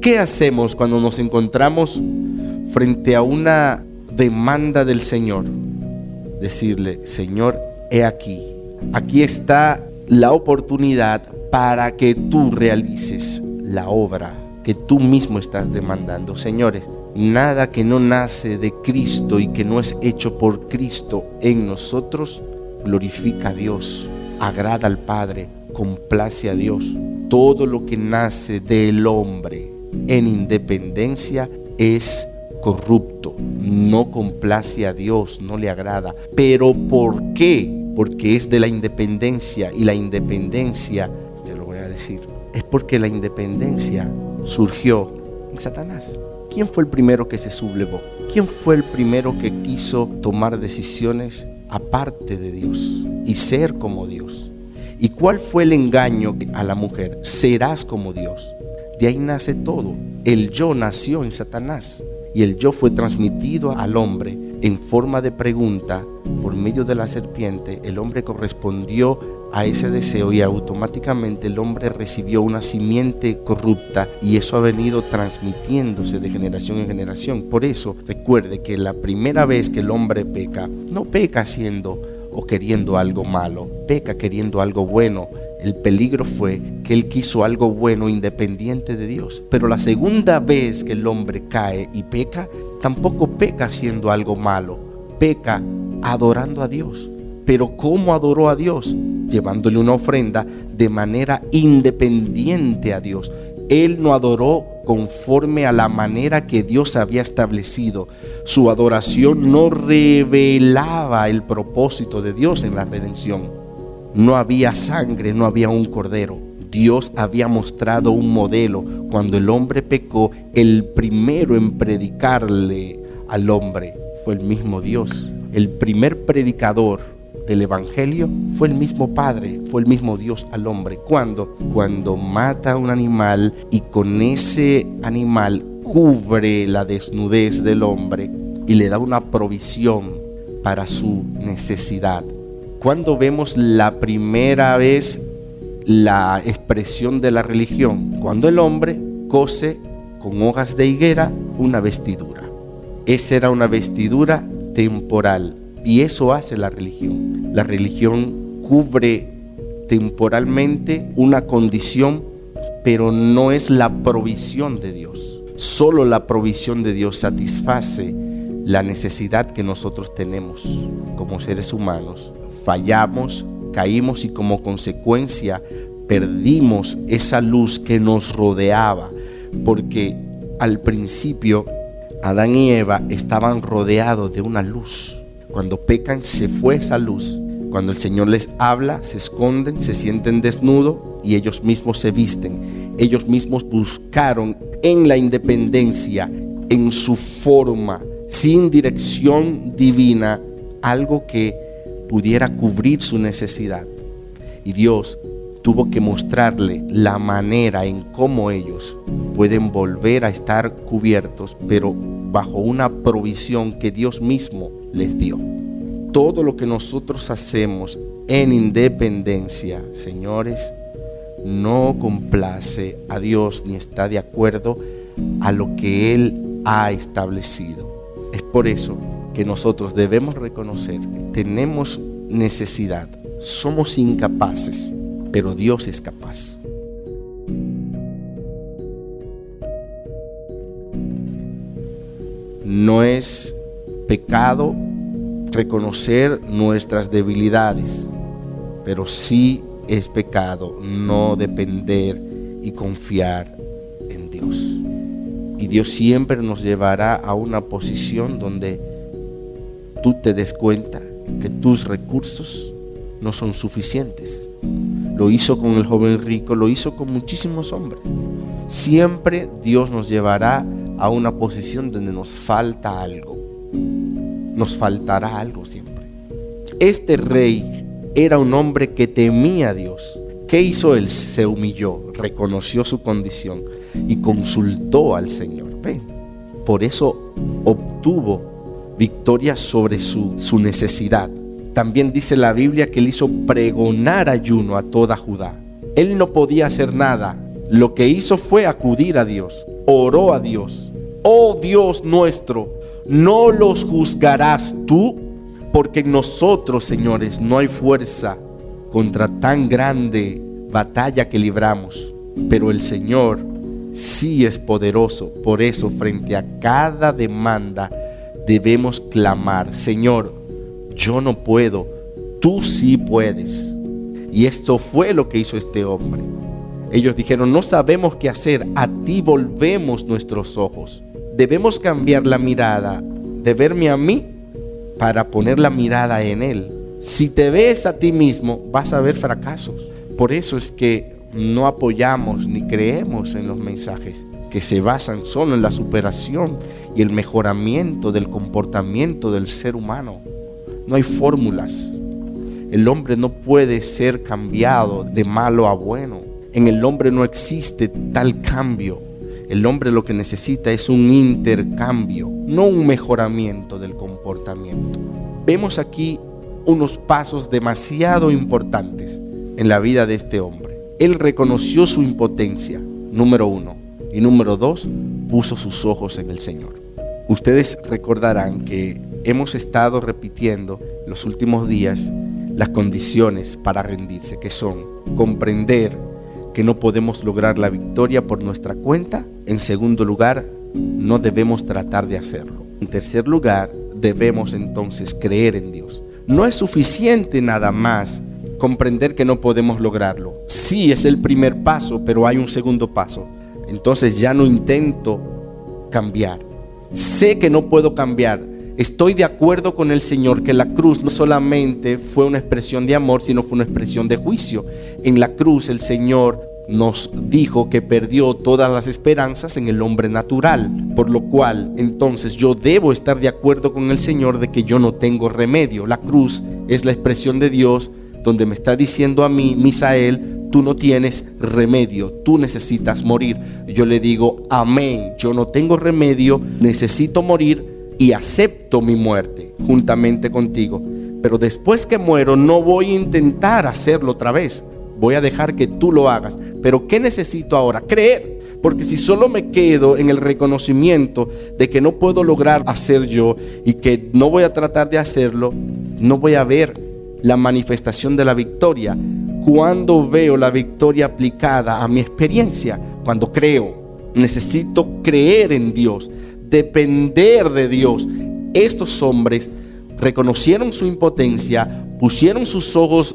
¿Qué hacemos cuando nos encontramos frente a una demanda del Señor? Decirle, Señor, he aquí, aquí está la oportunidad para que tú realices la obra que tú mismo estás demandando. Señores, nada que no nace de Cristo y que no es hecho por Cristo en nosotros, glorifica a Dios, agrada al Padre, complace a Dios. Todo lo que nace del hombre en independencia es corrupto, no complace a Dios, no le agrada. Pero ¿por qué? Porque es de la independencia y la independencia, te lo voy a decir, es porque la independencia surgió en Satanás. ¿Quién fue el primero que se sublevó? ¿Quién fue el primero que quiso tomar decisiones aparte de Dios y ser como Dios? ¿Y cuál fue el engaño a la mujer? Serás como Dios. De ahí nace todo. El yo nació en Satanás y el yo fue transmitido al hombre en forma de pregunta por medio de la serpiente. El hombre correspondió a ese deseo y automáticamente el hombre recibió una simiente corrupta y eso ha venido transmitiéndose de generación en generación. Por eso recuerde que la primera vez que el hombre peca, no peca haciendo o queriendo algo malo, peca queriendo algo bueno. El peligro fue que él quiso algo bueno independiente de Dios. Pero la segunda vez que el hombre cae y peca, tampoco peca haciendo algo malo, peca adorando a Dios. Pero ¿cómo adoró a Dios? Llevándole una ofrenda de manera independiente a Dios. Él no adoró conforme a la manera que Dios había establecido. Su adoración no revelaba el propósito de Dios en la redención. No había sangre, no había un cordero. Dios había mostrado un modelo. Cuando el hombre pecó, el primero en predicarle al hombre fue el mismo Dios. El primer predicador del Evangelio fue el mismo Padre, fue el mismo Dios al hombre. ¿Cuándo? Cuando mata a un animal y con ese animal cubre la desnudez del hombre y le da una provisión para su necesidad. Cuando vemos la primera vez la expresión de la religión, cuando el hombre cose con hojas de higuera una vestidura. Esa era una vestidura temporal y eso hace la religión. La religión cubre temporalmente una condición, pero no es la provisión de Dios. Solo la provisión de Dios satisface la necesidad que nosotros tenemos como seres humanos. Fallamos, caímos y como consecuencia perdimos esa luz que nos rodeaba, porque al principio Adán y Eva estaban rodeados de una luz cuando pecan se fue esa luz. Cuando el Señor les habla, se esconden, se sienten desnudos y ellos mismos se visten. Ellos mismos buscaron en la independencia, en su forma, sin dirección divina, algo que pudiera cubrir su necesidad. Y Dios tuvo que mostrarle la manera en cómo ellos pueden volver a estar cubiertos, pero bajo una provisión que Dios mismo les dio. Todo lo que nosotros hacemos en independencia, señores, no complace a Dios ni está de acuerdo a lo que Él ha establecido. Es por eso que nosotros debemos reconocer que tenemos necesidad, somos incapaces, pero Dios es capaz. No es pecado reconocer nuestras debilidades, pero sí es pecado no depender y confiar en Dios. Y Dios siempre nos llevará a una posición donde tú te des cuenta que tus recursos no son suficientes. Lo hizo con el joven rico, lo hizo con muchísimos hombres. Siempre Dios nos llevará a una posición donde nos falta algo nos faltará algo siempre. Este rey era un hombre que temía a Dios. ¿Qué hizo él? Se humilló, reconoció su condición y consultó al Señor. Por eso obtuvo victoria sobre su, su necesidad. También dice la Biblia que él hizo pregonar ayuno a toda Judá. Él no podía hacer nada. Lo que hizo fue acudir a Dios oró a Dios, oh Dios nuestro, no los juzgarás tú, porque en nosotros, señores, no hay fuerza contra tan grande batalla que libramos, pero el Señor sí es poderoso. Por eso, frente a cada demanda, debemos clamar, Señor, yo no puedo, tú sí puedes. Y esto fue lo que hizo este hombre. Ellos dijeron, no sabemos qué hacer, a ti volvemos nuestros ojos. Debemos cambiar la mirada de verme a mí para poner la mirada en Él. Si te ves a ti mismo, vas a ver fracasos. Por eso es que no apoyamos ni creemos en los mensajes que se basan solo en la superación y el mejoramiento del comportamiento del ser humano. No hay fórmulas. El hombre no puede ser cambiado de malo a bueno. En el hombre no existe tal cambio. El hombre lo que necesita es un intercambio, no un mejoramiento del comportamiento. Vemos aquí unos pasos demasiado importantes en la vida de este hombre. Él reconoció su impotencia, número uno. Y número dos, puso sus ojos en el Señor. Ustedes recordarán que hemos estado repitiendo los últimos días las condiciones para rendirse, que son comprender que no podemos lograr la victoria por nuestra cuenta. En segundo lugar, no debemos tratar de hacerlo. En tercer lugar, debemos entonces creer en Dios. No es suficiente nada más comprender que no podemos lograrlo. Sí es el primer paso, pero hay un segundo paso. Entonces ya no intento cambiar. Sé que no puedo cambiar. Estoy de acuerdo con el Señor que la cruz no solamente fue una expresión de amor, sino fue una expresión de juicio. En la cruz el Señor nos dijo que perdió todas las esperanzas en el hombre natural, por lo cual entonces yo debo estar de acuerdo con el Señor de que yo no tengo remedio. La cruz es la expresión de Dios donde me está diciendo a mí, Misael, tú no tienes remedio, tú necesitas morir. Yo le digo, amén, yo no tengo remedio, necesito morir y acepto mi muerte juntamente contigo. Pero después que muero no voy a intentar hacerlo otra vez voy a dejar que tú lo hagas. Pero ¿qué necesito ahora? Creer. Porque si solo me quedo en el reconocimiento de que no puedo lograr hacer yo y que no voy a tratar de hacerlo, no voy a ver la manifestación de la victoria. Cuando veo la victoria aplicada a mi experiencia, cuando creo, necesito creer en Dios, depender de Dios. Estos hombres reconocieron su impotencia, pusieron sus ojos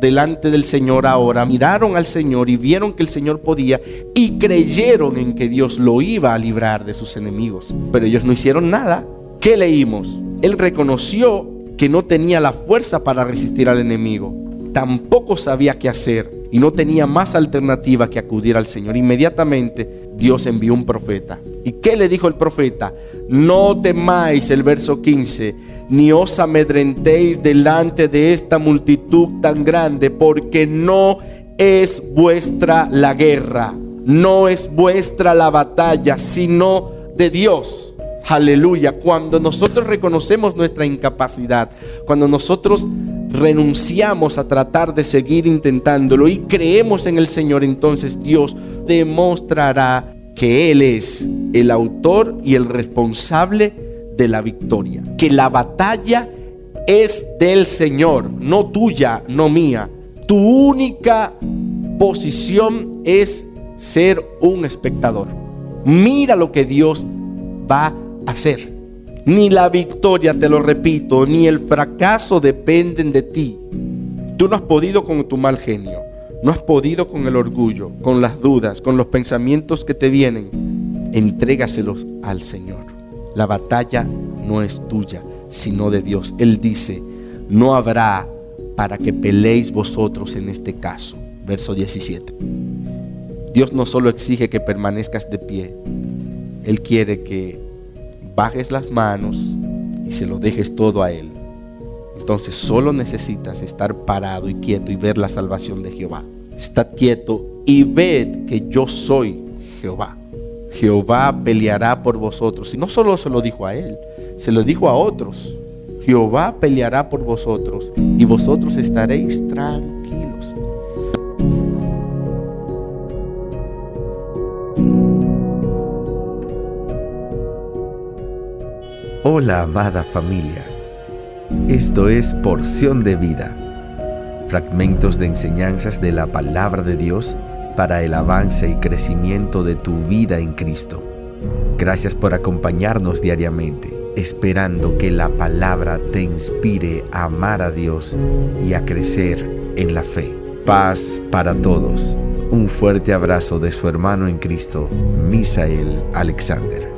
delante del Señor ahora, miraron al Señor y vieron que el Señor podía y creyeron en que Dios lo iba a librar de sus enemigos. Pero ellos no hicieron nada. ¿Qué leímos? Él reconoció que no tenía la fuerza para resistir al enemigo. Tampoco sabía qué hacer y no tenía más alternativa que acudir al Señor. Inmediatamente Dios envió un profeta. ¿Y qué le dijo el profeta? No temáis, el verso 15, ni os amedrentéis delante de esta multitud tan grande, porque no es vuestra la guerra, no es vuestra la batalla, sino de Dios. Aleluya. Cuando nosotros reconocemos nuestra incapacidad, cuando nosotros renunciamos a tratar de seguir intentándolo y creemos en el Señor, entonces Dios demostrará que Él es el autor y el responsable de la victoria. Que la batalla es del Señor, no tuya, no mía. Tu única posición es ser un espectador. Mira lo que Dios va a hacer. Ni la victoria, te lo repito, ni el fracaso dependen de ti. Tú no has podido con tu mal genio, no has podido con el orgullo, con las dudas, con los pensamientos que te vienen. Entrégaselos al Señor. La batalla no es tuya, sino de Dios. Él dice, no habrá para que peleéis vosotros en este caso. Verso 17. Dios no solo exige que permanezcas de pie, Él quiere que bajes las manos y se lo dejes todo a Él. Entonces solo necesitas estar parado y quieto y ver la salvación de Jehová. Estad quieto y ved que yo soy Jehová. Jehová peleará por vosotros. Y no solo se lo dijo a él, se lo dijo a otros. Jehová peleará por vosotros y vosotros estaréis tranquilos. Hola amada familia, esto es porción de vida, fragmentos de enseñanzas de la palabra de Dios para el avance y crecimiento de tu vida en Cristo. Gracias por acompañarnos diariamente, esperando que la palabra te inspire a amar a Dios y a crecer en la fe. Paz para todos. Un fuerte abrazo de su hermano en Cristo, Misael Alexander.